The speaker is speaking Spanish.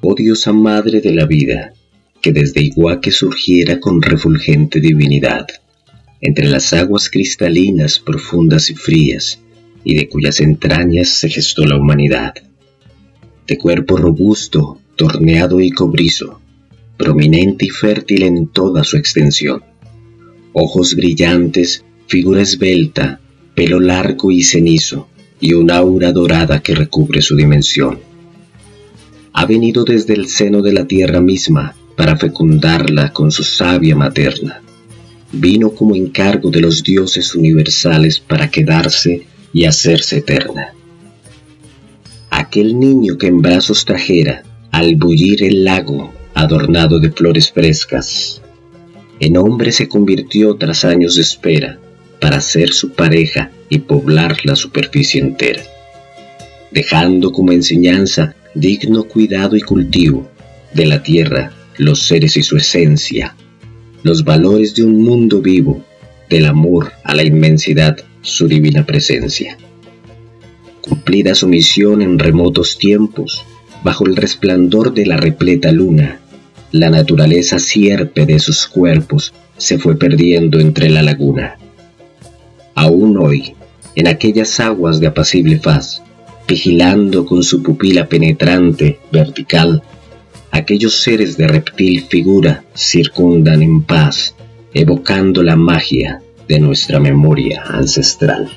Oh diosa madre de la vida, que desde Iguaque surgiera con refulgente divinidad, entre las aguas cristalinas profundas y frías, y de cuyas entrañas se gestó la humanidad. De cuerpo robusto, torneado y cobrizo, prominente y fértil en toda su extensión. Ojos brillantes, figura esbelta, pelo largo y cenizo, y un aura dorada que recubre su dimensión. Ha venido desde el seno de la tierra misma para fecundarla con su savia materna. Vino como encargo de los dioses universales para quedarse y hacerse eterna. Aquel niño que en brazos trajera, al bullir el lago adornado de flores frescas, en hombre se convirtió tras años de espera para ser su pareja y poblar la superficie entera, dejando como enseñanza digno cuidado y cultivo de la tierra los seres y su esencia, los valores de un mundo vivo, del amor a la inmensidad, su divina presencia. Cumplida su misión en remotos tiempos, bajo el resplandor de la repleta luna, la naturaleza sierpe de sus cuerpos se fue perdiendo entre la laguna. Aún hoy, en aquellas aguas de apacible faz, vigilando con su pupila penetrante, vertical, aquellos seres de reptil figura circundan en paz, evocando la magia de nuestra memoria ancestral.